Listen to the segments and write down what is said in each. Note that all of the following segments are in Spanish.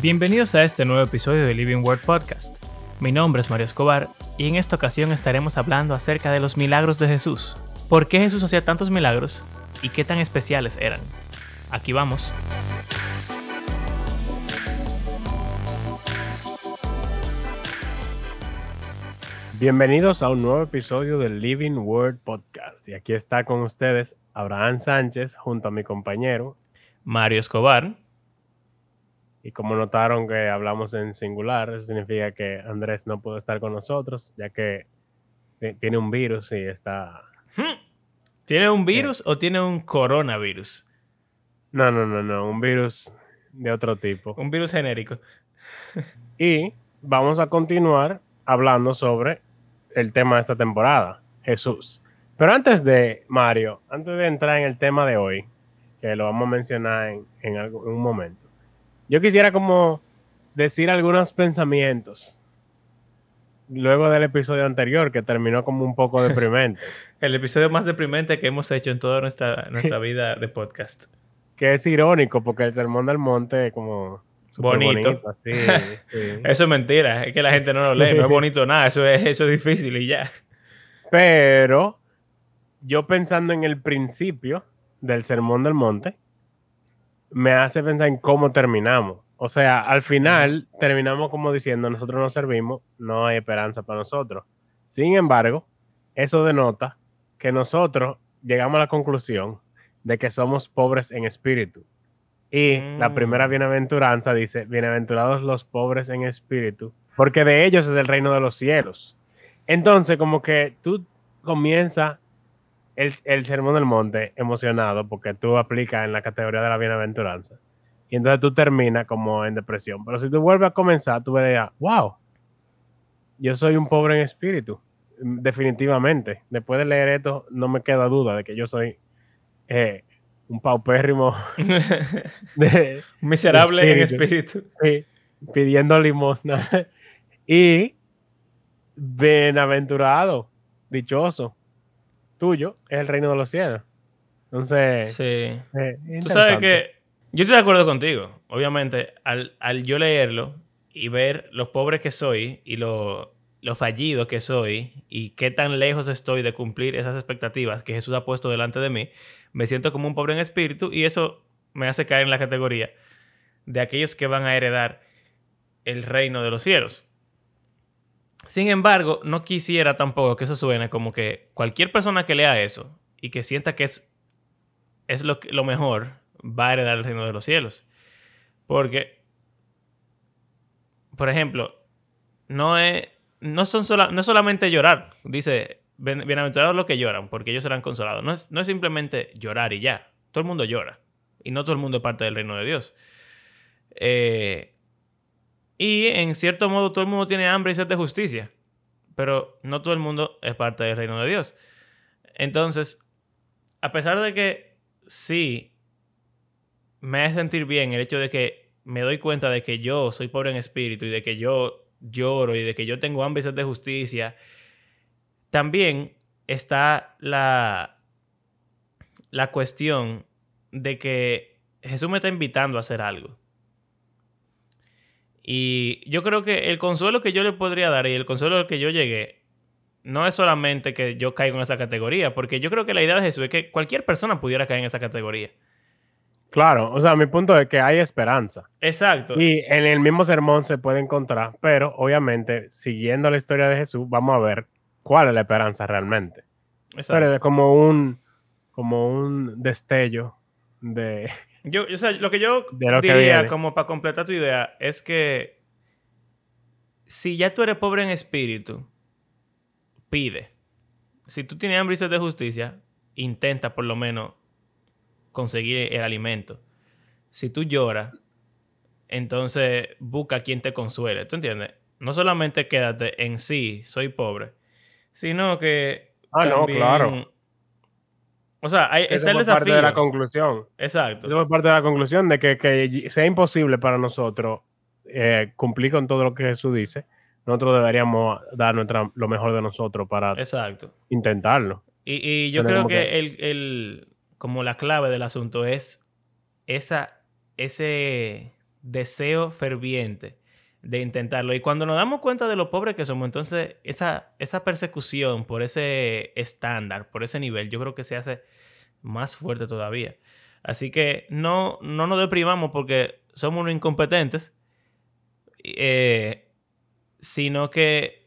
Bienvenidos a este nuevo episodio de Living Word Podcast. Mi nombre es Mario Escobar y en esta ocasión estaremos hablando acerca de los milagros de Jesús. ¿Por qué Jesús hacía tantos milagros y qué tan especiales eran? Aquí vamos. Bienvenidos a un nuevo episodio del Living Word Podcast. Y aquí está con ustedes Abraham Sánchez junto a mi compañero Mario Escobar. Y como notaron que hablamos en singular, eso significa que Andrés no pudo estar con nosotros, ya que tiene un virus y está... Hmm. ¿Tiene un virus o tiene un coronavirus? No, no, no, no, un virus de otro tipo. Un virus genérico. y vamos a continuar hablando sobre el tema de esta temporada, Jesús. Pero antes de, Mario, antes de entrar en el tema de hoy, que lo vamos a mencionar en, en, un momento, yo quisiera como decir algunos pensamientos luego del episodio anterior, que terminó como un poco deprimente. el episodio más deprimente que hemos hecho en toda nuestra, nuestra vida de podcast. Que es irónico, porque el Sermón del Monte como... Bonito. Eso es mentira, es que la gente no lo lee, no es bonito nada, eso es, eso es difícil y ya. Pero yo pensando en el principio del Sermón del Monte, me hace pensar en cómo terminamos. O sea, al final terminamos como diciendo, nosotros no servimos, no hay esperanza para nosotros. Sin embargo, eso denota que nosotros llegamos a la conclusión de que somos pobres en espíritu. Y la primera mm. bienaventuranza dice, bienaventurados los pobres en espíritu, porque de ellos es el reino de los cielos. Entonces, como que tú comienzas el, el sermón del monte emocionado porque tú aplicas en la categoría de la bienaventuranza. Y entonces tú terminas como en depresión. Pero si tú vuelves a comenzar, tú verías, wow, yo soy un pobre en espíritu. Definitivamente. Después de leer esto, no me queda duda de que yo soy eh, un paupérrimo. Miserable en espíritu. pidiendo limosna. y bienaventurado, dichoso, tuyo es el reino de los cielos. Entonces, sí. Eh, Tú sabes que yo estoy de acuerdo contigo. Obviamente, al, yo leerlo y ver los pobres que soy y lo, lo fallido que soy y qué tan lejos estoy de cumplir esas expectativas que Jesús ha puesto delante de mí, me siento como un pobre en espíritu y eso me hace caer en la categoría de aquellos que van a heredar el reino de los cielos. Sin embargo, no quisiera tampoco que eso suene como que cualquier persona que lea eso y que sienta que es, es lo, mejor, va a heredar el reino de los cielos. Porque, por ejemplo, no es, no son no solamente llorar, dice, bienaventurados los que lloran, porque ellos serán consolados. No es, no es simplemente llorar y ya. Todo el mundo llora. Y no todo el mundo parte del reino de Dios. Eh, y en cierto modo todo el mundo tiene hambre y sed de justicia, pero no todo el mundo es parte del reino de Dios. Entonces, a pesar de que sí me hace sentir bien el hecho de que me doy cuenta de que yo soy pobre en espíritu y de que yo lloro y de que yo tengo hambre y sed de justicia, también está la, la cuestión de que Jesús me está invitando a hacer algo. Y yo creo que el consuelo que yo le podría dar y el consuelo al que yo llegué no es solamente que yo caigo en esa categoría, porque yo creo que la idea de Jesús es que cualquier persona pudiera caer en esa categoría. Claro, o sea, mi punto es que hay esperanza. Exacto. Y en el mismo sermón se puede encontrar, pero obviamente, siguiendo la historia de Jesús, vamos a ver cuál es la esperanza realmente. Exacto. Pero es como un, como un destello de, yo, o sea, lo que yo diría, como para completar tu idea, es que si ya tú eres pobre en espíritu, pide. Si tú tienes hambre y sed de justicia, intenta por lo menos conseguir el alimento. Si tú lloras, entonces busca a quien te consuele. ¿Tú entiendes? No solamente quédate en sí, soy pobre, sino que. Ah, no, claro o sea, ahí está el desafío. parte de la conclusión. Exacto. Eso es parte de la conclusión de que, sea imposible para nosotros eh, cumplir con todo lo que Jesús dice. Nosotros deberíamos dar nuestra, lo mejor de nosotros para Exacto. intentarlo. Y, yo creo que, El, como la clave del asunto es esa, ese, deseo ferviente de intentarlo. Y cuando nos damos cuenta de lo pobres que somos, entonces esa, esa persecución por ese estándar, por ese nivel, yo creo que se hace más fuerte todavía. Así que no, no nos deprimamos porque somos unos incompetentes, eh, sino que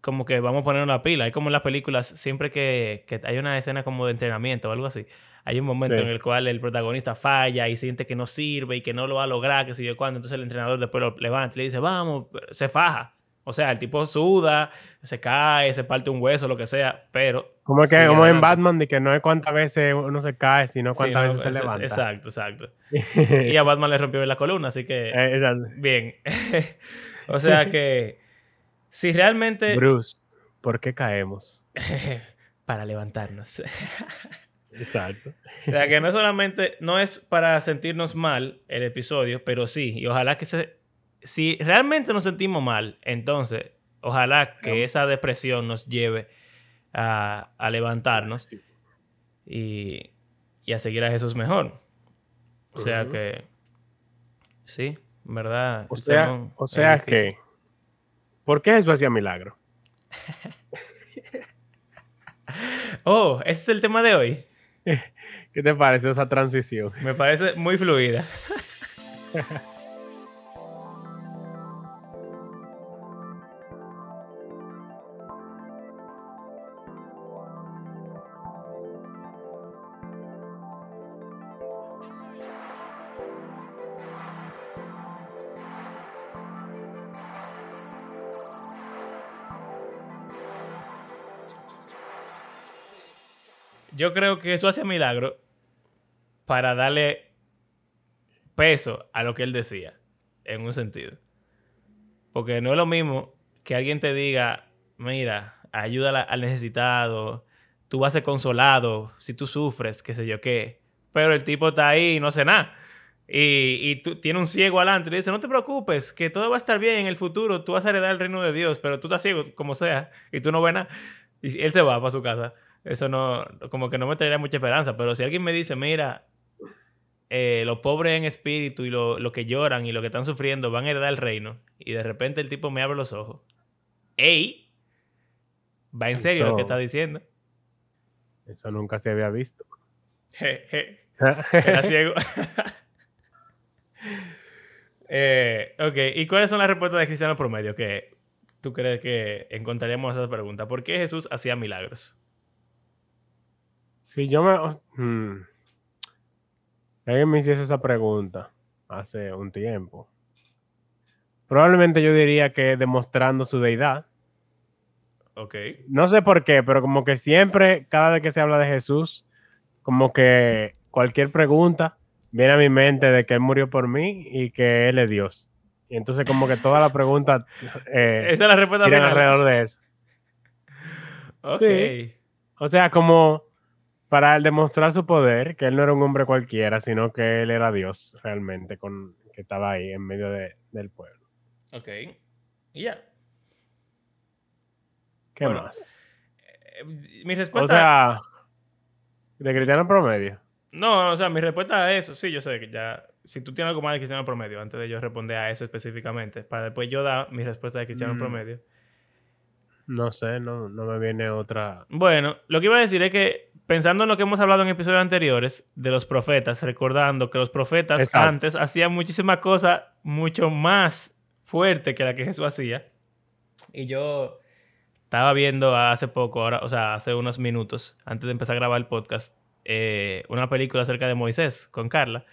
como que vamos a poner la pila. Hay como en las películas, siempre que, que hay una escena como de entrenamiento o algo así, hay un momento en el cual el protagonista falla y siente que no sirve y que no lo va a lograr, que sé yo cuándo. Entonces el entrenador después lo levanta y le dice, vamos, se faja. O sea, el tipo suda, se cae, se parte un hueso, lo que sea, pero... Como que como en Batman, de que no es cuántas veces uno se cae, sino cuántas veces se levanta. Exacto, exacto. y a Batman le rompió la columna, así que... Eh, bien. o sea que si realmente... Bruce, ¿por qué caemos? Para levantarnos. Exacto. O sea que no solamente, no es para sentirnos mal el episodio, pero sí, y ojalá que se, si realmente nos sentimos mal, entonces, ojalá que esa depresión nos lleve a, levantarnos y, a seguir a Jesús mejor. O sea que, sí, ¿verdad? O sea, o sea que, ¿por qué Jesús hacía milagro? oh, ese es el tema de hoy. ¿Qué te parece esa transición? Me parece muy fluida. yo creo que eso hace milagro para darle peso a lo que él decía, en un sentido. Porque no es lo mismo que alguien te diga, mira, ayuda al necesitado, tú vas a ser consolado si tú sufres, qué sé yo qué. Pero el tipo está ahí y no hace nada. Y, tú, tiene un ciego adelante y le dice, no te preocupes, que todo va a estar bien en el futuro, tú vas a heredar el reino de Dios, pero tú estás ciego como sea y tú no ves nada. Y él se va para su casa eso no, como que no me traería mucha esperanza. Pero si alguien me dice, mira, eh, los pobres en espíritu y los lo que lloran y lo que están sufriendo van a heredar el reino, y de repente el tipo me abre los ojos, ¡ey! Va en serio lo que está diciendo. Eso nunca se había visto. Era ciego. eh, ok, ¿y cuáles son las respuestas de Cristiano Promedio que tú crees que encontraríamos esa pregunta? ¿Por qué Jesús hacía milagros? Si yo me... Hmm, alguien me hiciese esa pregunta hace un tiempo, probablemente yo diría que demostrando su deidad. Ok. No sé por qué, pero como que siempre, cada vez que se habla de Jesús, como que cualquier pregunta viene a mi mente de que Él murió por mí y que Él es Dios. Y entonces como que toda la pregunta... Eh, Esa es la respuesta alrededor de eso. Ok. O sea, como para demostrar su poder, que él no era un hombre cualquiera, sino que él era Dios realmente, con, que estaba ahí en medio del pueblo. Ok. Y ya. ¿Qué más? Eh, mi respuesta. O sea, de cristiano promedio. No, o sea, mi respuesta a eso, sí, yo sé que ya. Si tú tienes algo más de cristiano promedio, antes de yo responder a eso específicamente, para después yo dar mi respuesta de cristiano mm. promedio. No sé, no, no me viene otra. Bueno, lo que iba a decir es que pensando en lo que hemos hablado en episodios anteriores de los profetas, recordando que los profetas antes hacían muchísimas cosas mucho más fuertes que la que Jesús hacía. Y yo estaba viendo hace poco, ahora, o sea, hace unos minutos, antes de empezar a grabar el podcast, eh, una película acerca de Moisés con Carla.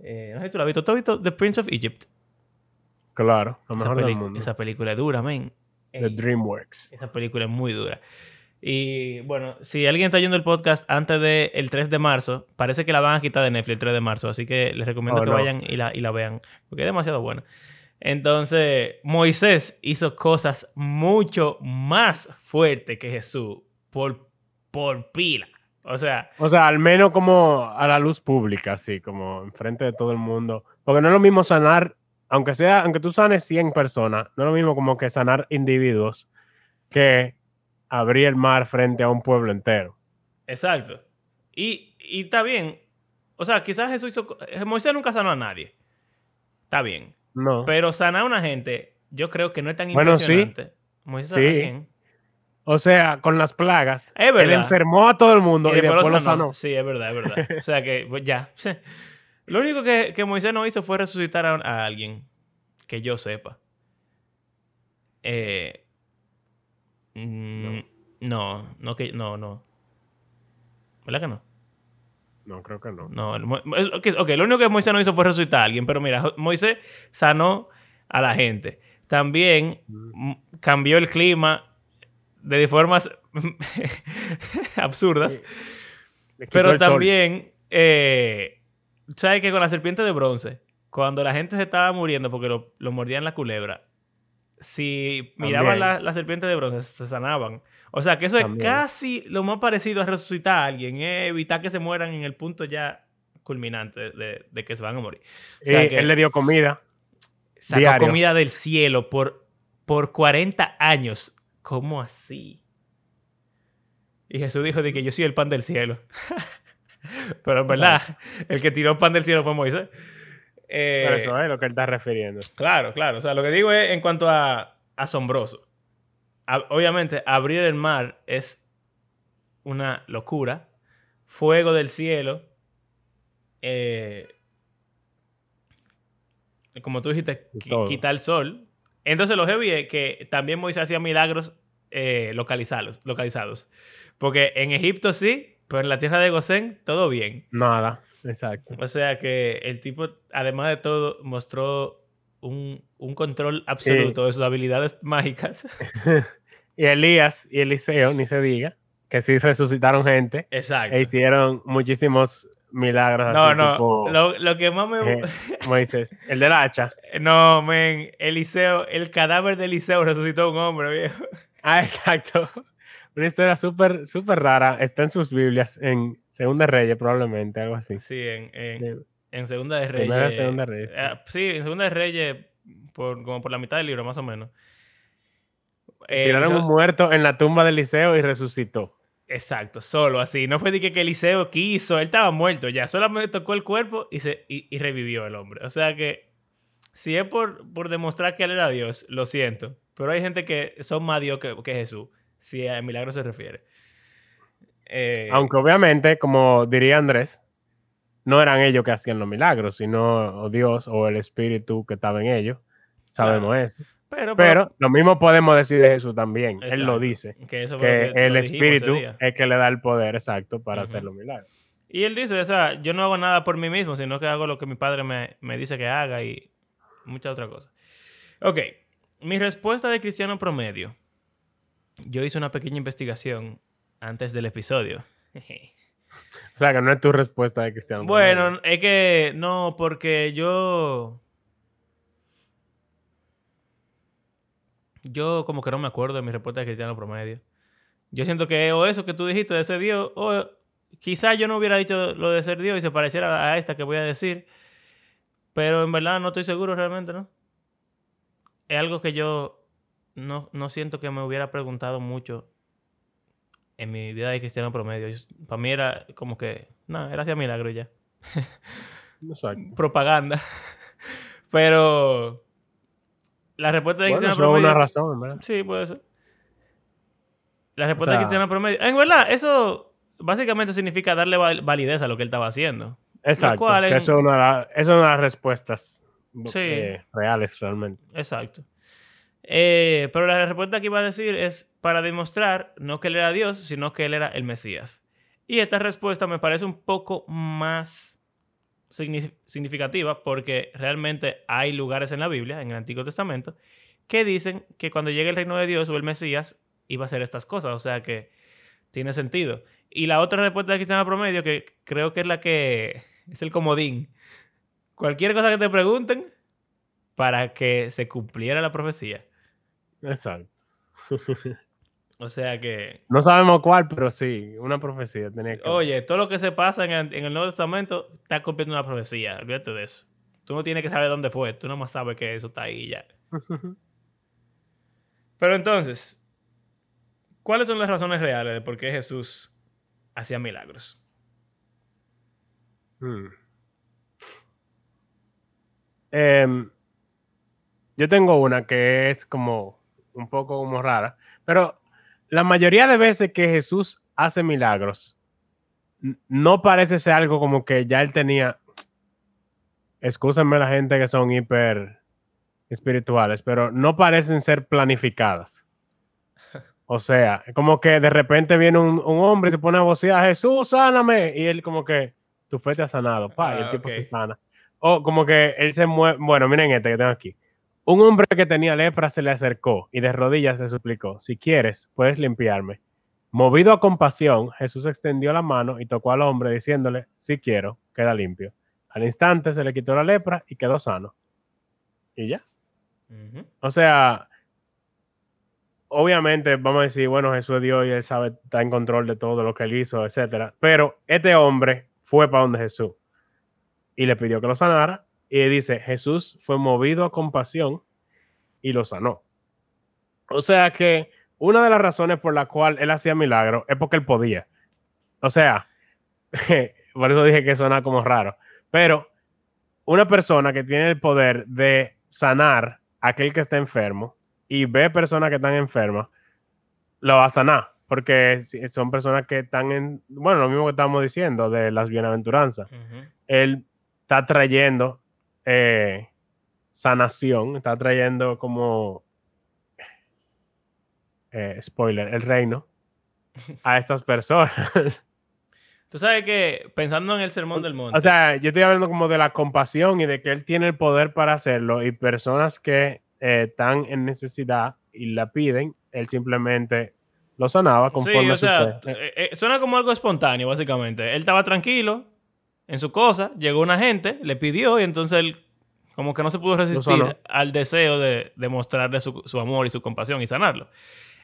Eh, no sé si tú la has visto. ¿Tú has visto The Prince of Egypt? Claro, lo mejor del mundo. Esa película es dura, men. The DreamWorks. Esa película es muy dura. Y bueno, si alguien está yendo el podcast antes del 3 de marzo, parece que la van a quitar de Netflix el 3 de marzo. Así que les recomiendo oh, que vayan y la, y la vean. Porque es demasiado buena. Entonces, Moisés hizo cosas mucho más fuertes que Jesús por, por pila. O sea. O sea, al menos como a la luz pública, así, como enfrente de todo el mundo. Porque no es lo mismo sanar, aunque sea, aunque tú sanes 100 personas, no es lo mismo como que sanar individuos que abrir el mar frente a un pueblo entero. Exacto. Y, y está bien. O sea, quizás Jesús hizo. Moisés nunca sanó a nadie. está bien. No. Pero sanar a una gente, yo creo que no es tan Bueno, sí. impresionante. Moisés sanó a Sí. quién? O sea, con las plagas. Es Él verdad. enfermó a todo el mundo y, después lo sanó. Sí, es verdad, es verdad. O sea que, pues ya. Lo único que, que Moisés no hizo fue resucitar a, a alguien. Que yo sepa. Eh, mm, no, no, que, no, no. ¿Verdad que no? No, creo que no. No, el Mo- es- ok, ok, lo único que Moisés no hizo fue resucitar a alguien, pero mira, Moisés sanó a la gente. También Mm. cambió el clima de formas absurdas. Pero también, eh, ¿sabes que con la serpiente de bronce, cuando la gente se estaba muriendo porque lo, lo mordían la culebra, si miraban la, la serpiente de bronce, se sanaban? O sea, que eso También. es casi lo más parecido a resucitar a alguien, es evitar que se mueran en el punto ya culminante de, de que se van a morir. O sea, Eh, que Él le dio comida. sacó diario. comida del cielo por, por 40 años. ¿Cómo así? Y Jesús dijo de que yo soy el pan del cielo. Pero en verdad, el que tiró pan del cielo fue Moisés. Eh, Pero eso es lo que él está refiriendo. Claro, claro. O sea, lo que digo es en cuanto a asombroso. A- obviamente, abrir el mar es una locura. Fuego del cielo. eh, como tú dijiste, quitar el sol. Entonces, lo heavy es que también Moisés hacía milagros eh, localizados, localizados. Porque en Egipto sí, pero en la tierra de Gosén, todo bien. Nada. Exacto. O sea que el tipo, además de todo, mostró un, un control absoluto de sus habilidades mágicas. Y Elías y Eliseo, ni se diga, que sí resucitaron gente Exacto. e hicieron muchísimos milagros No, así no. tipo Lo, lo que más me. eh, Moisés. El del hacha. No, men. Eliseo, el cadáver de Eliseo resucitó a un hombre, viejo. Ah, exacto. Una historia súper, súper rara. Está en sus Biblias, en Segunda Reyes, probablemente, algo así. Sí, en, en, Segunda de Reyes. Primera, Segunda de Reyes, sí. Eh, sí, en Segunda de Reyes, por, como por la mitad del libro, más o menos. Eh, Tiraron un muerto en la tumba de Eliseo y resucitó. Exacto, solo así. No fue de que, que Eliseo quiso, él estaba muerto ya. Solamente tocó el cuerpo y, se, y, y revivió el hombre. O sea que, si es por, por demostrar que él era Dios, lo siento. Pero hay gente que son más Dios que, que Jesús, si a milagro se refiere. Eh, Aunque obviamente, como diría Andrés, no eran ellos que hacían los milagros, sino o Dios o el Espíritu que estaba en ellos. Sabemos Claro. eso. pero, Pero lo mismo podemos decir de Jesús también. Él lo dice. que, eso Que lo que el Espíritu es que le da el poder exacto para Ujú. hacer los milagros. Y él dice, o sea, yo no hago nada por mí mismo, sino que hago lo que mi padre me, me dice que haga y muchas otras cosas. Ok, mi respuesta de cristiano promedio. Yo hice una pequeña investigación antes del episodio. O sea, que no es tu respuesta de cristiano. promedio. bueno, es que no, porque yo... Yo como que no me acuerdo de mi respuesta de cristiano promedio. Yo siento que o eso que tú dijiste de ser Dios, o quizá yo no hubiera dicho lo de ser Dios y se pareciera a esta que voy a decir, pero en verdad no estoy seguro realmente, ¿no? Es algo que yo no, no siento que me hubiera preguntado mucho en mi vida de cristiano promedio. Yo- para mí era como que, no, era hacia milagro ya. Exacto. Propaganda. pero la respuesta de Bueno, cristiano promedio... una razón, ¿verdad? Sí, puede ser. La respuesta de sea- cristiano promedio. En verdad, eso básicamente significa darle val- validez a lo que él estaba haciendo. Exacto. cual que en- eso es una, eso es una de las respuestas Sí. eh, reales realmente. Exacto. Eh, pero la respuesta que iba a decir es para demostrar no que él era Dios, sino que él era el Mesías. Y esta respuesta me parece un poco más signi- significativa porque realmente hay lugares en la Biblia, en el Antiguo Testamento, que dicen que cuando llegue el reino de Dios o el Mesías iba a hacer estas cosas. O sea que tiene sentido. Y la otra respuesta de Cristiano Promedio, que creo que es la que es el comodín. Cualquier cosa que te pregunten para que se cumpliera la profecía. Exacto. O sea que, No sabemos cuál, pero sí, una profecía tenía que. oye, todo lo que se pasa en el, en el Nuevo Testamento está cumpliendo una profecía. Olvídate de eso. Tú no tienes que saber dónde fue. Tú nomás sabes que eso está ahí y ya. Pero entonces, ¿cuáles son las razones reales de por qué Jesús hacía milagros? Hmm. em, yo tengo una que es como un poco como rara, pero la mayoría de veces que Jesús hace milagros, no parece ser algo como que ya él tenía. Excúsenme la gente que son hiper espirituales, pero no parecen ser planificadas. O sea, como que de repente viene un, hombre y se pone a vocear, Jesús, sáname. Y él como que, tu fe te ha sanado, pa, y el ah, tipo se sana. O como que él se mueve, bueno, miren este que tengo aquí. Un hombre que tenía lepra se le acercó y de rodillas le suplicó, si quieres, puedes limpiarme. Movido a compasión, Jesús extendió la mano y tocó al hombre diciéndole, si quiero, queda limpio. Al instante se le quitó la lepra y quedó sano. Y ya. O sea, obviamente vamos a decir, bueno, Jesús es Dios y él sabe, está en control de todo lo que él hizo, etcétera. Pero este hombre fue para donde Jesús y le pidió que lo sanara. Y dice, Jesús fue movido a compasión y lo sanó. O sea que una de las razones por la cual él hacía milagros es porque él podía. O sea, por eso dije que suena como raro. Pero una persona que tiene el poder de sanar a aquel que está enfermo y ve personas que están enfermas, lo va a sanar. Porque son personas que están en, bueno, lo mismo que estamos diciendo de las bienaventuranzas. Él está trayendo eh, sanación, está trayendo como, eh, spoiler, el reino a estas personas. Tú sabes que pensando en el sermón del monte. O sea, yo estoy hablando como de la compasión y de que él tiene el poder para hacerlo y personas que eh, están en necesidad y la piden, él simplemente lo sanaba conforme sí, o sea, eh, suena como algo espontáneo, básicamente. Él estaba tranquilo en su cosa, llegó una gente, le pidió y entonces él como que no se pudo resistir al deseo de, demostrarle su, amor y su compasión y sanarlo.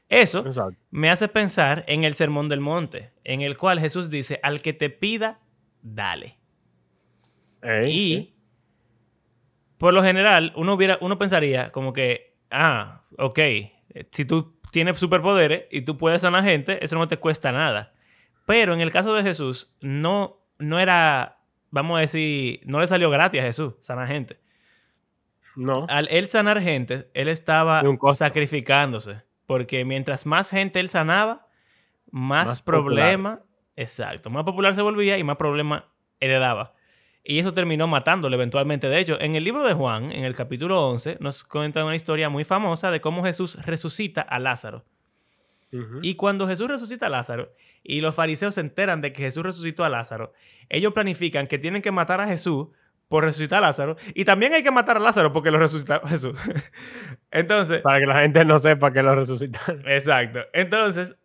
Eso me hace pensar en el Sermón del Monte, en el cual Jesús dice, al que te pida, dale. y por lo general, uno, hubiera, uno pensaría como que, ah, ok, si tú tienes superpoderes y tú puedes sanar gente, eso no te cuesta nada. Pero en el caso de Jesús, no, no era, vamos a decir, no le salió gratis a Jesús sanar gente. No. Al él sanar gente, él estaba sacrificándose. Porque mientras más gente él sanaba, más, problema. Exacto. Más popular se volvía y más problema heredaba. Y eso terminó matándolo eventualmente. De hecho, en el libro de Juan, en el capítulo 11, nos cuenta una historia muy famosa de cómo Jesús resucita a Lázaro. Y cuando Jesús resucita a Lázaro y los fariseos se enteran de que Jesús resucitó a Lázaro, ellos planifican que tienen que matar a Jesús por resucitar a Lázaro y también hay que matar a Lázaro porque lo resucitó Jesús. Entonces... Para que la gente no sepa que lo resucitaron. Exacto. Entonces,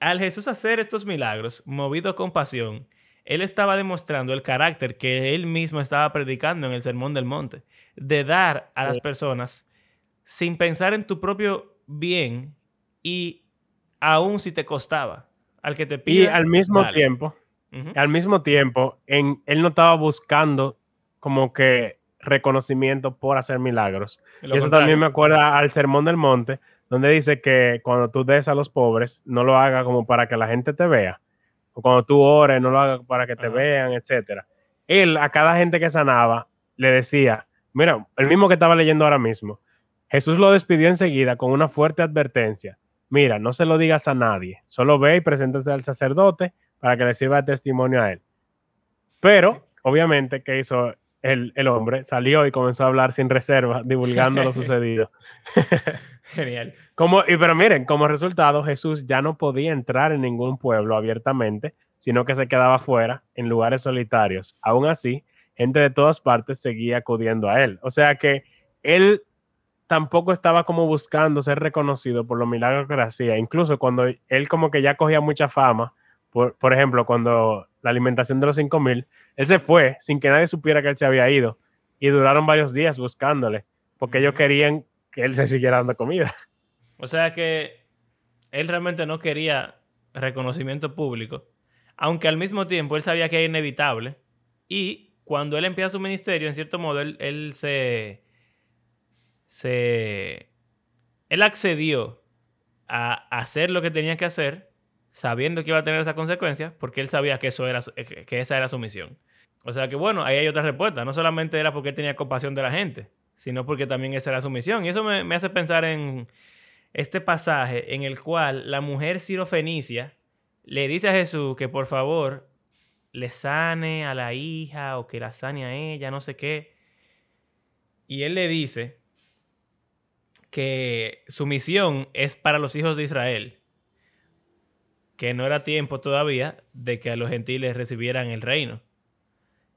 al Jesús hacer estos milagros, movido con pasión, él estaba demostrando el carácter que él mismo estaba predicando en el Sermón del Monte, de dar a las personas sin pensar en tu propio bien y aún si te costaba, al que te pide. Y al mismo tiempo, al mismo tiempo, en, él no estaba buscando como que reconocimiento por hacer milagros. Y eso también me acuerda al Sermón del Monte, donde dice que cuando tú des a los pobres, no lo haga como para que la gente te vea, o cuando tú ores, no lo hagas para que te vean, etcétera. Él a cada gente que sanaba le decía, mira, el mismo que estaba leyendo ahora mismo, Jesús lo despidió enseguida con una fuerte advertencia. Mira, no se lo digas a nadie, solo ve y preséntase al sacerdote para que le sirva de testimonio a él. Pero, obviamente, ¿qué hizo el, el, hombre? Salió y comenzó a hablar sin reserva, divulgando lo sucedido. Genial. Como, y, pero miren, como resultado, Jesús ya no podía entrar en ningún pueblo abiertamente, sino que se quedaba fuera, en lugares solitarios. Aún así, gente de todas partes seguía acudiendo a él. O sea que él tampoco estaba como buscando ser reconocido por los milagros que hacía. Incluso cuando él como que ya cogía mucha fama, por, por ejemplo, cuando la alimentación de los 5000, él se fue sin que nadie supiera que él se había ido y duraron varios días buscándole, porque ellos querían que él se siguiera dando comida. O sea que él realmente no quería reconocimiento público, aunque al mismo tiempo él sabía que era inevitable. Y cuando él empieza su ministerio, en cierto modo, él, se, se... Él accedió a hacer lo que tenía que hacer, sabiendo que iba a tener esa consecuencia, porque él sabía que, eso era, que esa era su misión. O sea que bueno, ahí hay otra respuesta. No solamente era porque él tenía compasión de la gente, sino porque también esa era su misión. Y eso me, me hace pensar en este pasaje en el cual la mujer sirofenicia le dice a Jesús que por favor le sane a la hija o que la sane a ella, no sé qué. Y él le dice que su misión es para los hijos de Israel, que no era tiempo todavía de que a los gentiles recibieran el reino.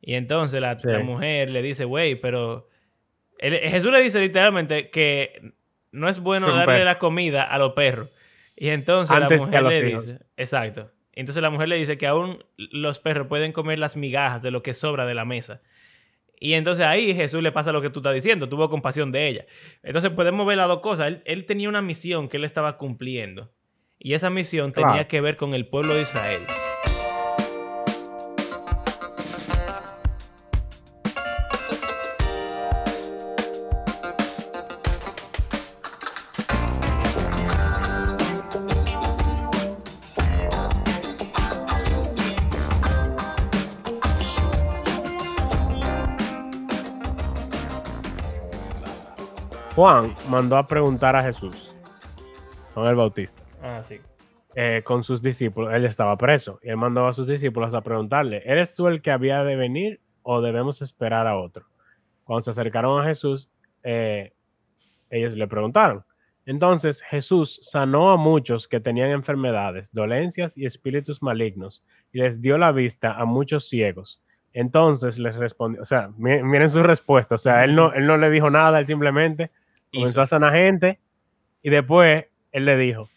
Y entonces la, mujer le dice, güey, pero Jesús le dice literalmente que no es bueno darle la comida a los perros. Y entonces la mujer le dice, exacto. Entonces la mujer le dice que aún los perros pueden comer las migajas de lo que sobra de la mesa. Y entonces ahí Jesús le pasa lo que tú estás diciendo, tuvo compasión de ella. Entonces podemos ver las dos cosas. Él, tenía una misión que él estaba cumpliendo. Y esa misión tenía que ver con el pueblo de Israel. Juan mandó a preguntar a Jesús, con el Bautista. Ah, sí. Eh, con sus discípulos, él estaba preso, y él mandó a sus discípulos a preguntarle, ¿eres tú el que había de venir o debemos esperar a otro? Cuando se acercaron a Jesús, eh, ellos le preguntaron. Entonces Jesús sanó a muchos que tenían enfermedades, dolencias y espíritus malignos, y les dio la vista a muchos ciegos. Entonces les respondió, o sea, miren su respuesta, o sea, él no, él no le dijo nada, él simplemente comenzó a sanar gente y después él le dijo,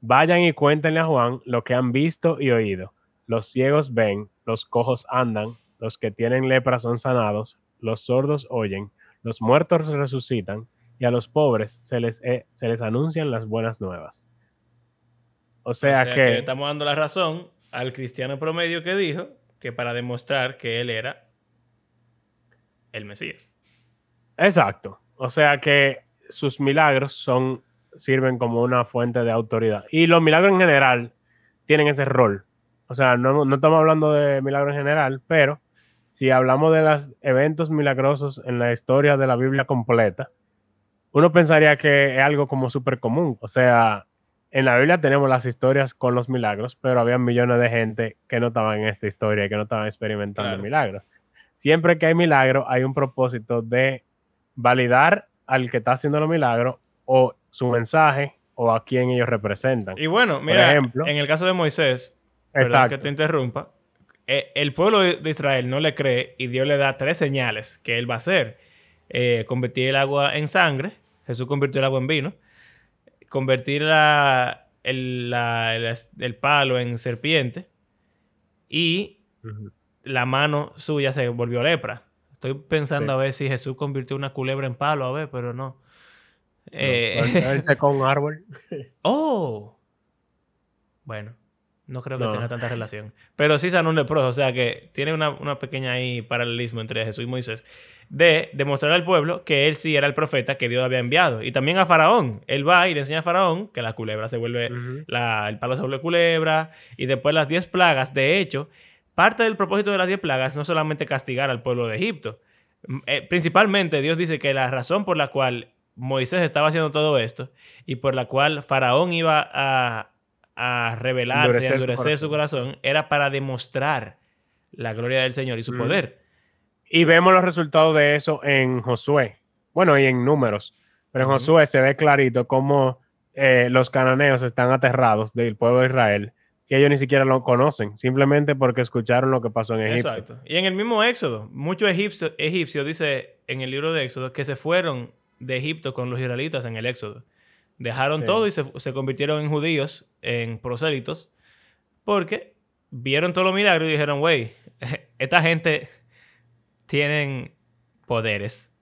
vayan y cuéntenle a Juan lo que han visto y oído. Los ciegos ven, los cojos andan, los que tienen lepra son sanados, los sordos oyen, los muertos resucitan y a los pobres se les, eh, se les anuncian las buenas nuevas. O sea, que... que estamos dando la razón al cristiano promedio que dijo que para demostrar que él era el Mesías. Exacto. O sea que sus milagros son, sirven como una fuente de autoridad. Y los milagros en general tienen ese rol. O sea, no, no estamos hablando de milagros en general, pero si hablamos de los eventos milagrosos en la historia de la Biblia completa, uno pensaría que es algo como súper común. O sea, en la Biblia tenemos las historias con los milagros, pero había millones de gente que no estaban en esta historia y que no estaban experimentando milagros. Siempre que hay milagro, hay un propósito de validar al que está haciendo los milagros o su mensaje o a quien ellos representan. Y bueno, mira, ejemplo, en el caso de Moisés, que te interrumpa, eh, el pueblo de Israel no le cree y Dios le da tres señales que él va a hacer. Eh, convertir el agua en sangre, Jesús convirtió el agua en vino, convertir la, el, palo en serpiente y la mano suya se volvió lepra. Estoy pensando a ver si Jesús convirtió una culebra en palo, a ver, pero no. Eh... con un árbol. ¡Oh! Bueno, no creo que tenga tanta relación. Pero sí sanó un leproso, o sea que tiene una, una, pequeña ahí paralelismo entre Jesús y Moisés. De demostrar al pueblo que él sí era el profeta que Dios había enviado. Y también a Faraón. Él va y le enseña a Faraón que la culebra se vuelve, la, el palo se vuelve culebra. Y después las diez plagas, de hecho, Parte del propósito de las diez plagas no solamente castigar al pueblo de Egipto. Eh, principalmente Dios dice que la razón por la cual Moisés estaba haciendo todo esto y por la cual Faraón iba a, a rebelarse, y endurecer su corazón. era para demostrar la gloria del Señor y su poder. Y vemos los resultados de eso en Josué. Bueno, y en números. Pero en Josué se ve clarito cómo eh, los cananeos están aterrados del pueblo de Israel y ellos ni siquiera lo conocen, simplemente porque escucharon lo que pasó en Egipto. Exacto. Y en el mismo Éxodo, muchos egipcios, egipcios dice en el libro de Éxodo que se fueron de Egipto con los israelitas en el Éxodo. Dejaron todo y se, convirtieron en judíos, en prosélitos, porque vieron todos los milagros y dijeron, güey, esta gente tienen poderes.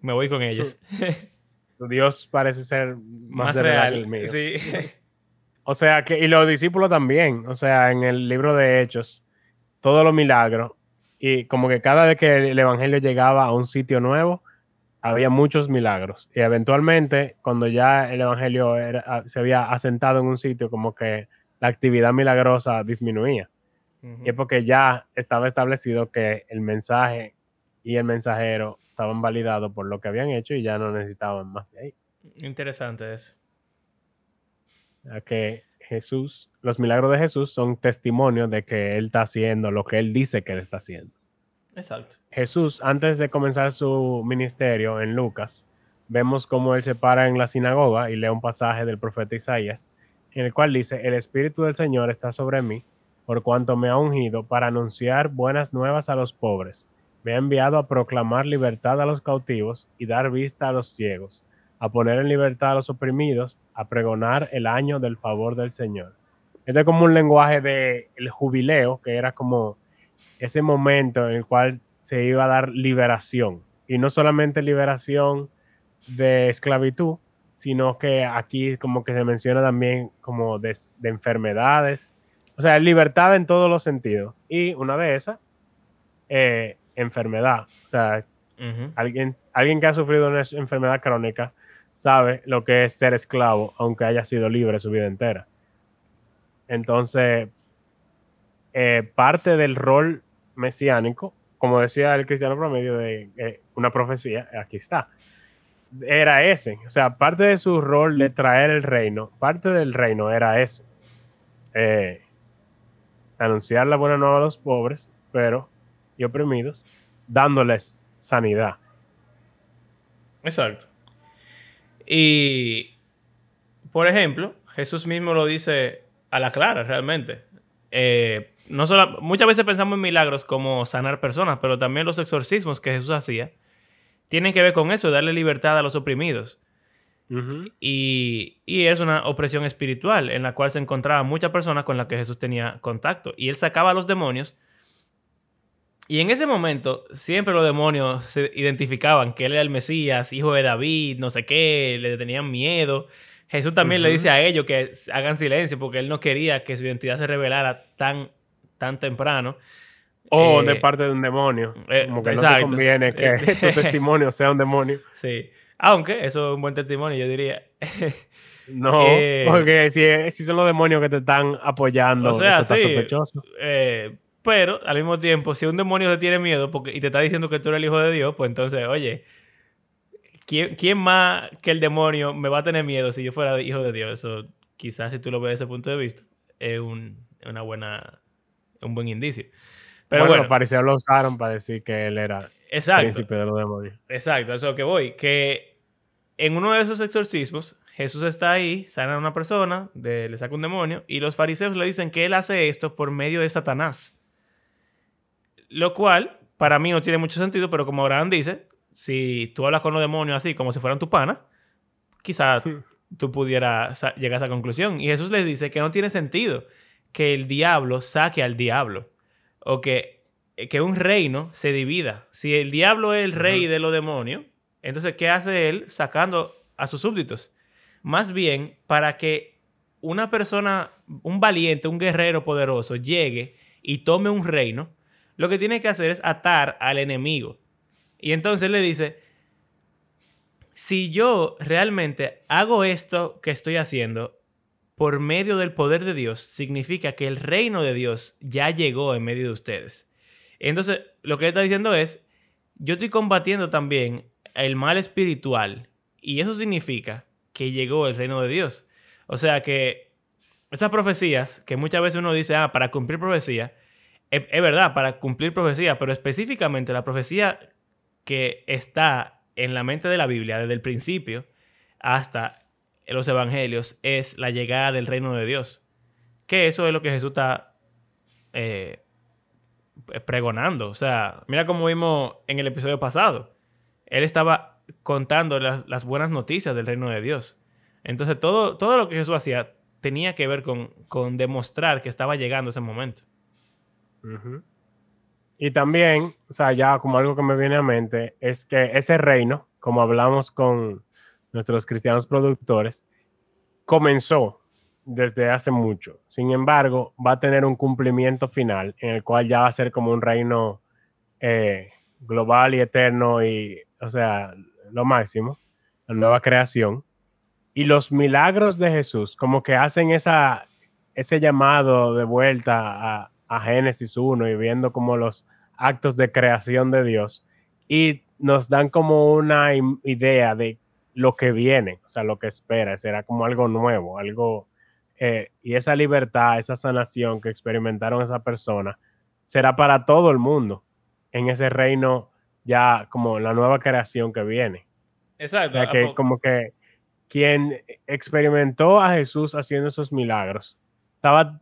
Me voy con ellos. Dios parece ser más, real, que el mío. Sí. O sea que, y los discípulos también, o sea, en el libro de Hechos, todos los milagros, y como que cada vez que el evangelio llegaba a un sitio nuevo, había muchos milagros. Y eventualmente, cuando ya el evangelio se había asentado en un sitio, como que la actividad milagrosa disminuía. Y es porque ya estaba establecido que el mensaje y el mensajero estaban validados por lo que habían hecho y ya no necesitaban más de ahí. Interesante eso. A que Jesús, los milagros de Jesús son testimonio de que Él está haciendo lo que Él dice que Él está haciendo. Exacto. Jesús, antes de comenzar su ministerio en Lucas, vemos cómo Él se para en la sinagoga y lee un pasaje del profeta Isaías, en el cual dice, el Espíritu del Señor está sobre mí, por cuanto me ha ungido para anunciar buenas nuevas a los pobres. Me ha enviado a proclamar libertad a los cautivos y dar vista a los ciegos, a poner en libertad a los oprimidos, a pregonar el año del favor del Señor. Este es como un lenguaje del el jubileo, que era como ese momento en el cual se iba a dar liberación. Y no solamente liberación de esclavitud, sino que aquí como que se menciona también como de, enfermedades, o sea, libertad en todos los sentidos. Y una de esas, eh, enfermedad. O sea, alguien, alguien que ha sufrido una enfermedad crónica sabe lo que es ser esclavo, aunque haya sido libre su vida entera. Entonces, eh, parte del rol mesiánico, como decía el cristiano promedio de eh, una profecía, aquí está, era ese. O sea, parte de su rol de traer el reino, parte del reino era ese. Eh, anunciar la buena nueva a los pobres, pero y oprimidos, dándoles sanidad. Exacto. Y, por ejemplo, Jesús mismo lo dice a la clara, realmente. Eh, no solo, muchas veces pensamos en milagros como sanar personas, pero también los exorcismos que Jesús hacía tienen que ver con eso, darle libertad a los oprimidos. y, y, es una opresión espiritual en la cual se encontraban muchas personas con las que Jesús tenía contacto. Y él sacaba a los demonios. Y en ese momento, siempre los demonios se identificaban que él era el Mesías, hijo de David, no sé qué, le tenían miedo. Jesús también le dice a ellos que hagan silencio porque él no quería que su identidad se revelara tan tan temprano. O de eh, parte de un demonio. Eh, como que no te conviene que tu testimonio sea un demonio. Sí. Aunque eso es un buen testimonio, yo diría. no, eh, porque si, son los demonios que te están apoyando, o sea, eso está sospechoso. Pero al mismo tiempo, si un demonio te tiene miedo porque, y te está diciendo que tú eres el hijo de Dios, pues entonces, oye, ¿quién, ¿quién más que el demonio me va a tener miedo si yo fuera hijo de Dios? Eso quizás si tú lo ves desde ese punto de vista, es una buena un buen indicio. Pero bueno, bueno lo usaron para decir que él era el príncipe de los demonios. Exacto, eso que voy. Que en uno de esos exorcismos, Jesús está ahí, sana a una persona, le saca un demonio, y los fariseos le dicen que él hace esto por medio de Satanás. Lo cual, para mí no tiene mucho sentido, pero como Abraham dice, si tú hablas con los demonios así, como si fueran tu pana, quizás tú pudieras llegar a esa conclusión. Y Jesús les dice que no tiene sentido que el diablo saque al diablo. O que, que un reino se divida. Si el diablo es el rey de los demonios, entonces, ¿qué hace él sacando a sus súbditos? Más bien, para que una persona, un valiente, un guerrero poderoso, llegue y tome un reino, lo que tiene que hacer es atar al enemigo. Y entonces le dice, si yo realmente hago esto que estoy haciendo, por medio del poder de Dios significa que el reino de Dios ya llegó en medio de ustedes. Entonces, lo que él está diciendo es, yo estoy combatiendo también el mal espiritual y eso significa que llegó el reino de Dios. O sea que esas profecías, que muchas veces uno dice, ah, para cumplir profecía, es, verdad, para cumplir profecía, pero específicamente la profecía que está en la mente de la Biblia desde el principio hasta los evangelios es la llegada del reino de Dios. Que eso es lo que Jesús está eh, pregonando. O sea, mira como vimos en el episodio pasado. Él estaba contando las, buenas noticias del reino de Dios. Entonces todo, todo lo que Jesús hacía tenía que ver con, con demostrar que estaba llegando ese momento. Y también, o sea, ya como algo que me viene a mente, es que ese reino, como hablamos con, nuestros cristianos productores, comenzó desde hace mucho. Sin embargo, va a tener un cumplimiento final en el cual ya va a ser como un reino eh, global y eterno y, o sea, lo máximo, la nueva creación. Y los milagros de Jesús, como que hacen esa, ese llamado de vuelta a, a Génesis 1 y viendo como los actos de creación de Dios y nos dan como una idea de lo que viene, o sea, lo que espera, será como algo nuevo, algo, eh, y esa libertad, esa sanación que experimentaron esa persona, será para todo el mundo en ese reino ya como la nueva creación que viene. Exacto. O sea, que como que quien experimentó a Jesús haciendo esos milagros, estaba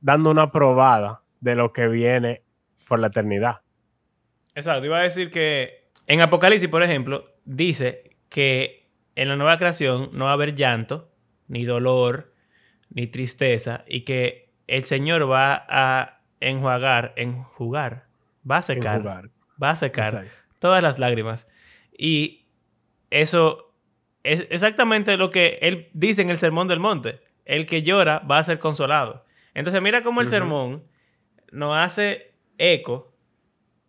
dando una probada de lo que viene por la eternidad. Exacto, iba a decir que en Apocalipsis, por ejemplo, dice que en la nueva creación no va a haber llanto, ni dolor, ni tristeza, y que el Señor va a enjuagar, enjugar, va a secar, va a secar todas las lágrimas. Y eso es exactamente lo que él dice en el Sermón del Monte. El que llora va a ser consolado. Entonces mira cómo el sermón nos hace eco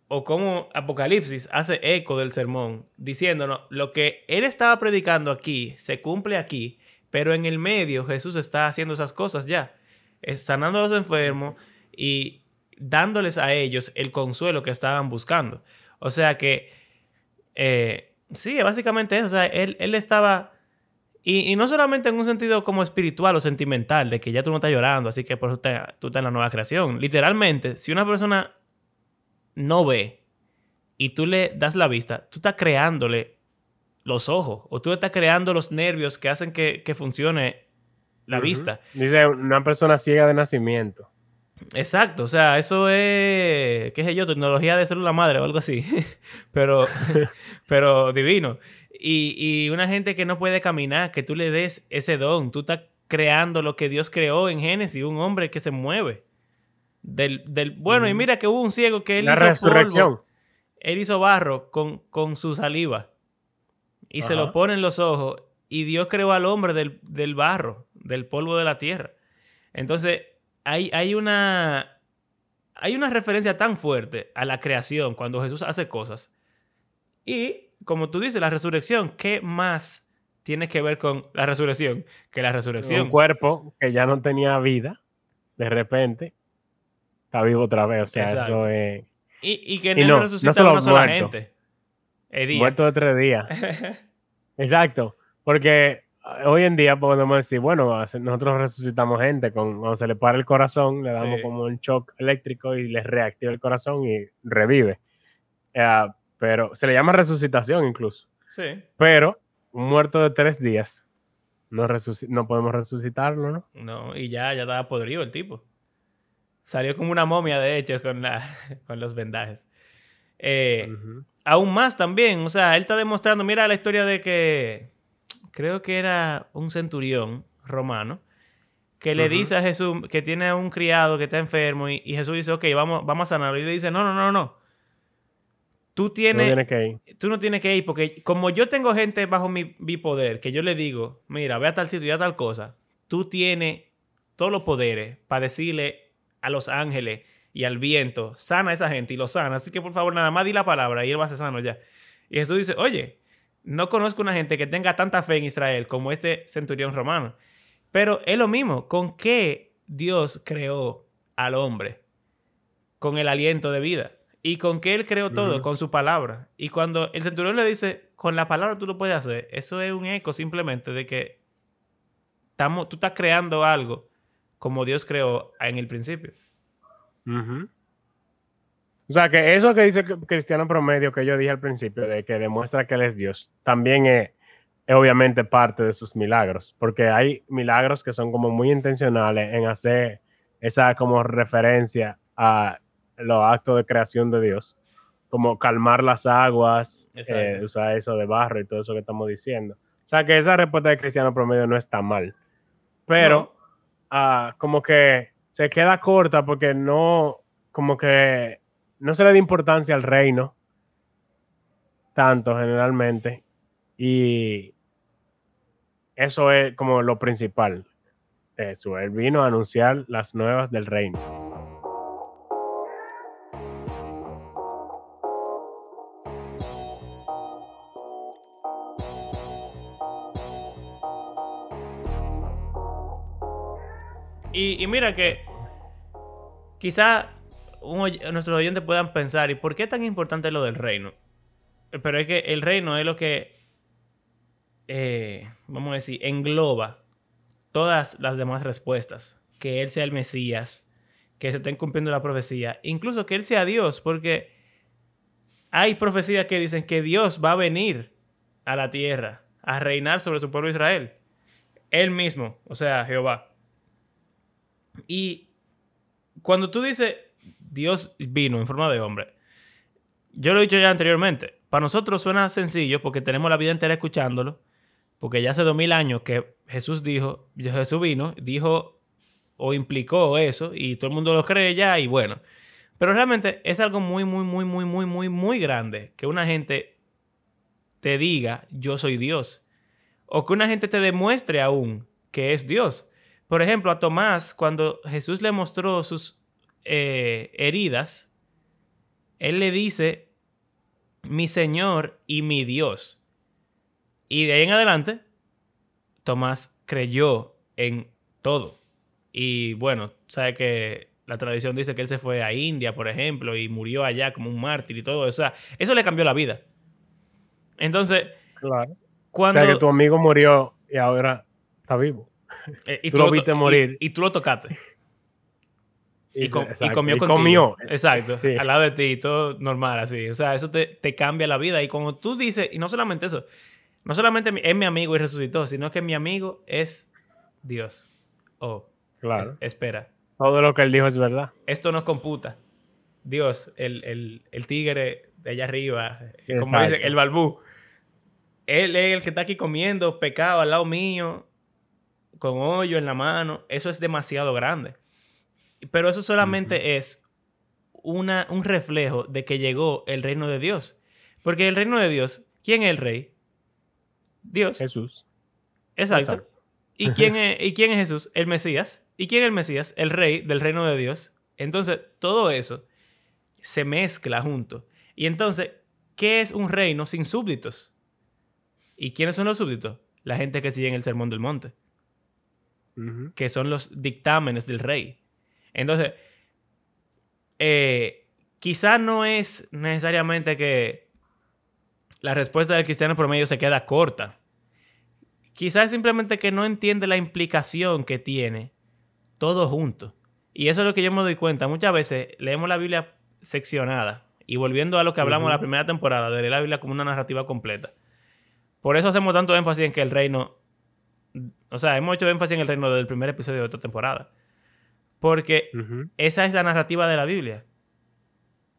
o cómo Apocalipsis hace eco del sermón, diciéndonos lo que él estaba predicando aquí se cumple aquí, pero en el medio Jesús está haciendo esas cosas ya, sanando a los enfermos y dándoles a ellos el consuelo que estaban buscando. O sea que, eh, sí, básicamente eso, o sea, él, él estaba y, no solamente en un sentido como espiritual o sentimental, de que ya tú no estás llorando, así que por eso tú estás en la nueva creación. Literalmente, si una persona no ve y tú le das la vista, tú estás creándole los ojos o tú estás creando los nervios que hacen que, funcione la vista. Dice una persona ciega de nacimiento. Exacto, o sea, eso es, qué sé yo, tecnología de célula madre o algo así, pero, pero divino. Y, una gente que no puede caminar, que tú le des ese don. Tú estás creando lo que Dios creó en Génesis, un hombre que se mueve. Del, del bueno, y mira que hubo un ciego que él La hizo resurrección. él hizo barro con, con su saliva y se lo pone en los ojos. Y Dios creó al hombre del, del barro, del polvo de la tierra. Entonces, hay, hay, una, hay una referencia tan fuerte a la creación cuando Jesús hace cosas. Y como tú dices, la resurrección, ¿qué más tiene que ver con la resurrección que la resurrección? Un cuerpo que ya no tenía vida, de repente, está vivo otra vez. O sea, eso es... Y, que no, no resucita no una sola gente. Muerto de tres días. Exacto. Porque hoy en día podemos decir, bueno, nosotros resucitamos gente, con, cuando se le para el corazón, le damos como un shock eléctrico y le reactiva el corazón y revive. Uh, pero se le llama resucitación incluso. Sí. Pero un muerto de tres días, no, no podemos resucitarlo, ¿no? No, y ya, ya estaba podrido el tipo. Salió como una momia, de hecho, con, la, con los vendajes. Eh, aún más también, o sea, él está demostrando, mira la historia de que creo que era un centurión romano que le dice a Jesús que tiene un criado que está enfermo y, y, Jesús dice, ok, vamos, vamos a sanarlo. Y le dice, no, no, no, no. Tú tienes, no que ir. Tú no tienes que ir porque como yo tengo gente bajo mi, poder que yo le digo, mira, ve a tal sitio y a tal cosa, tú tienes todos los poderes para decirle a los ángeles y al viento, sana a esa gente y lo sana. Así que por favor, nada más di la palabra y él va a ser sano ya. Y Jesús dice, oye, no conozco una gente que tenga tanta fe en Israel como este centurión romano. Pero es lo mismo, ¿con qué Dios creó al hombre? Con el aliento de vida. ¿Y con qué él creó todo? Con su palabra. Y cuando el centurión le dice, con la palabra tú lo puedes hacer, eso es un eco simplemente de que estamos, tú estás creando algo como Dios creó en el principio. O sea, que eso que dice Cristiano Promedio que yo dije al principio, de que demuestra que Él es Dios, también es, es obviamente parte de sus milagros, porque hay milagros que son como muy intencionales en hacer esa como referencia a los actos de creación de Dios, como calmar las aguas, eh, usar eso de barro y todo eso que estamos diciendo. O sea que esa respuesta de cristiano promedio no está mal, pero ah, como que se queda corta porque no, como que no se le da importancia al reino tanto generalmente y eso es como lo principal. Eso, él vino a anunciar las nuevas del reino. Y, mira que quizá nuestros oyentes puedan pensar, ¿y por qué es tan importante lo del reino? Pero es que el reino es lo que, eh, vamos a decir, engloba todas las demás respuestas. Que Él sea el Mesías, que se estén cumpliendo la profecía, incluso que Él sea Dios, porque hay profecías que dicen que Dios va a venir a la tierra a reinar sobre su pueblo Israel. Él mismo, o sea, Jehová. Y cuando tú dices Dios vino en forma de hombre, yo lo he dicho ya anteriormente, para nosotros suena sencillo porque tenemos la vida entera escuchándolo, porque ya hace dos mil años que Jesús dijo, Jesús vino, dijo o implicó eso y todo el mundo lo cree ya y bueno. Pero realmente es algo muy, muy, muy, muy, muy, muy, muy grande que una gente te diga yo soy Dios. O que una gente te demuestre aún que es Dios. Por ejemplo, a Tomás, cuando Jesús le mostró sus eh, heridas, él le dice, mi Señor y mi Dios. Y de ahí en adelante, Tomás creyó en todo. Y bueno, sabe que la tradición dice que él se fue a India, por ejemplo, y murió allá como un mártir y todo eso. O sea, eso le cambió la vida. Entonces, claro. cuando... O sea, que tu amigo murió y ahora está vivo. Eh, y tú, lo viste morir. Y, tú lo tocaste. Y, comió contigo. Exacto. Al lado de ti, todo normal, así. O sea, eso te, te, cambia la vida. Y como tú dices, y no solamente eso, no solamente es mi amigo y resucitó, sino que mi amigo es Dios. Oh, claro. espera. Todo lo que él dijo es verdad. Esto no computa. Dios, el, el, el tigre de allá arriba, como dice, el balbú él es el que está aquí comiendo pecado al lado mío, con hoyo en la mano. Eso es demasiado grande. Pero eso solamente es una, un reflejo de que llegó el reino de Dios. Porque el reino de Dios, ¿quién es el rey? Dios. Jesús. Exacto. ¿Y, quién es, ¿Y quién es Jesús? El Mesías. ¿Y quién es el Mesías? El rey del reino de Dios. Entonces, todo eso se mezcla junto. Y entonces, ¿qué es un reino sin súbditos? ¿Y quiénes son los súbditos? La gente que sigue en el Sermón del Monte. Que son los dictámenes del rey. Entonces, eh, quizá no es necesariamente que la respuesta del cristiano promedio se queda corta. Quizás es simplemente que no entiende la implicación que tiene todo junto. Y eso es lo que yo me doy cuenta. Muchas veces leemos la Biblia seccionada. Y volviendo a lo que hablamos en la primera temporada, de leer la Biblia como una narrativa completa. Por eso hacemos tanto énfasis en que el reino. O sea, hemos hecho énfasis en el reino del primer episodio de esta temporada. Porque esa es la narrativa de la Biblia.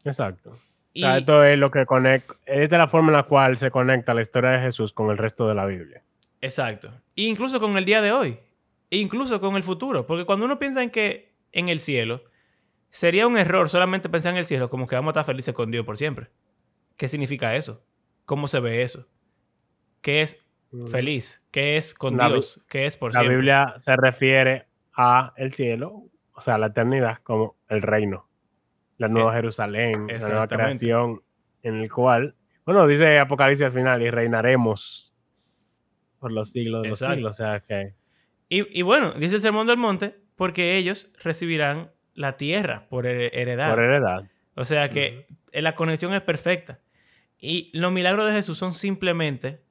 Exacto. Y, o sea, esto es lo que conecta. Es de la forma en la cual se conecta la historia de Jesús con el resto de la Biblia. Exacto. E incluso con el día de hoy. E incluso con el futuro. Porque cuando uno piensa en que en el cielo, sería un error solamente pensar en el cielo como que vamos a estar felices con Dios por siempre. ¿Qué significa eso? ¿Cómo se ve eso? ¿Qué es mm. feliz? ¿Qué es con Dios? ¿Qué es por la siempre? La Biblia se refiere a el cielo, o sea, la eternidad, como el reino, la nueva eh, Jerusalén, la nueva creación, en el cual, bueno, dice Apocalipsis al final, y reinaremos por los siglos de los siglos. O sea que. Y, y, bueno, dice el Sermón del Monte, porque ellos recibirán la tierra por heredad. Por heredad. O sea que la conexión es perfecta. Y los milagros de Jesús son simplemente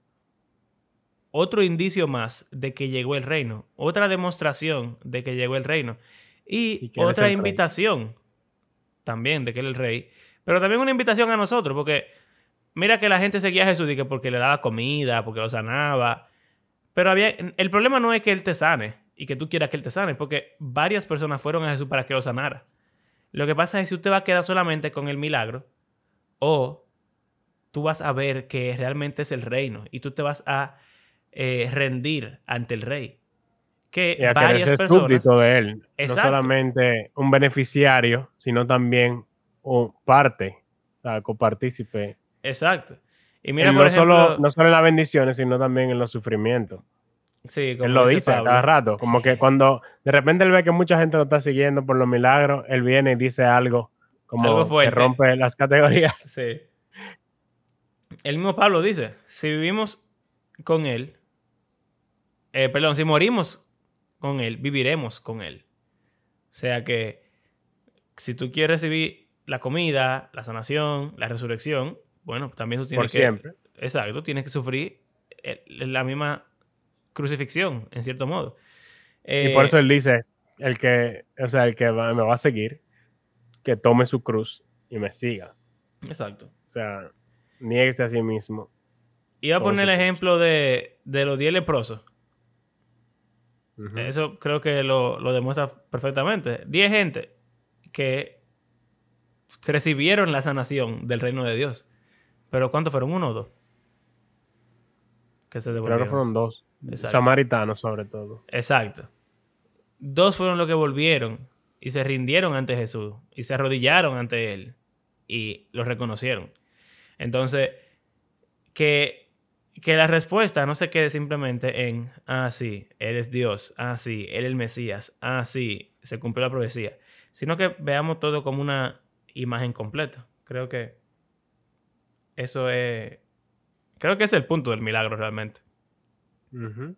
otro indicio más de que llegó el reino, otra demostración de que llegó el reino y, otra invitación también de que él es el rey, pero también una invitación a nosotros, porque mira que la gente seguía a Jesús y que porque le daba comida, porque lo sanaba, pero había, el problema no es que él te sane y que tú quieras que él te sane, porque varias personas fueron a Jesús para que lo sanara. Lo que pasa es que si usted va a quedar solamente con el milagro, o tú vas a ver que realmente es el reino y tú te vas a eh, rendir ante el rey. Que y a varias personas, súbdito de él. No solamente un beneficiario, sino también un parte, o copartícipe. Exacto. Y mira, no, solo, no solo en las bendiciones, sino también en los sufrimientos. Sí, como él lo dice cada rato. Como que cuando de repente él ve que mucha gente lo está siguiendo por los milagros, él viene y dice algo como que rompe las categorías. Sí. El mismo Pablo dice, si vivimos con él, eh, perdón, si morimos con Él, viviremos con Él. O sea que si tú quieres recibir la comida, la sanación, la resurrección, bueno, también tú tienes Por que... siempre. Exacto, tienes que sufrir la misma crucifixión, en cierto modo. Y por Eh, eso él dice, el que, o sea, el que va- me va a seguir, que tome su cruz y me siga. Exacto. O sea, nieguese a sí mismo. Iba a poner el ejemplo de, de los 10 leprosos. Eso creo que lo, lo demuestra perfectamente. 10 gente que recibieron la sanación del reino de Dios. Pero ¿cuántos fueron? ¿Uno o dos? Que se Creo devolvieron. que fueron dos. Exacto. Samaritanos, sobre todo. Exacto. Dos fueron los que volvieron y se rindieron ante Jesús y se arrodillaron ante Él y lo reconocieron. Entonces, que, que la respuesta no se quede simplemente en, ah, sí, Él es Dios, ah, sí, Él es el Mesías, ah, sí, se cumplió la profecía, sino que veamos todo como una imagen completa. Creo que eso es, creo que es el punto del milagro realmente. Un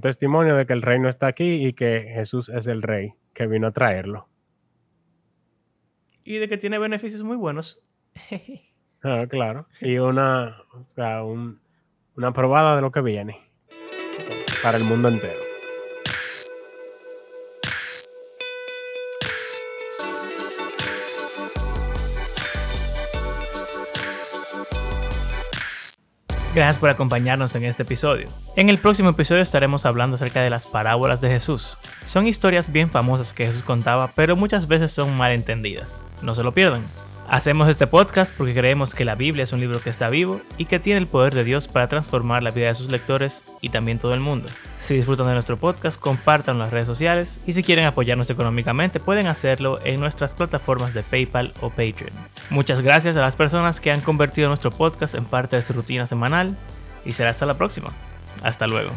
testimonio de que el reino está aquí y que Jesús es el rey que vino a traerlo. Y de que tiene beneficios muy buenos. Ah, claro. Y una, o sea, un- una probada de lo que viene para el mundo entero. Gracias por acompañarnos en este episodio. En el próximo episodio estaremos hablando acerca de las parábolas de Jesús. Son historias bien famosas que Jesús contaba, pero muchas veces son mal entendidas. No se lo pierdan. Hacemos este podcast porque creemos que la Biblia es un libro que está vivo y que tiene el poder de Dios para transformar la vida de sus lectores y también todo el mundo. Si disfrutan de nuestro podcast, compártanlo en las redes sociales y si quieren apoyarnos económicamente pueden hacerlo en nuestras plataformas de PayPal o Patreon. Muchas gracias a las personas que han convertido nuestro podcast en parte de su rutina semanal y será hasta la próxima. Hasta luego.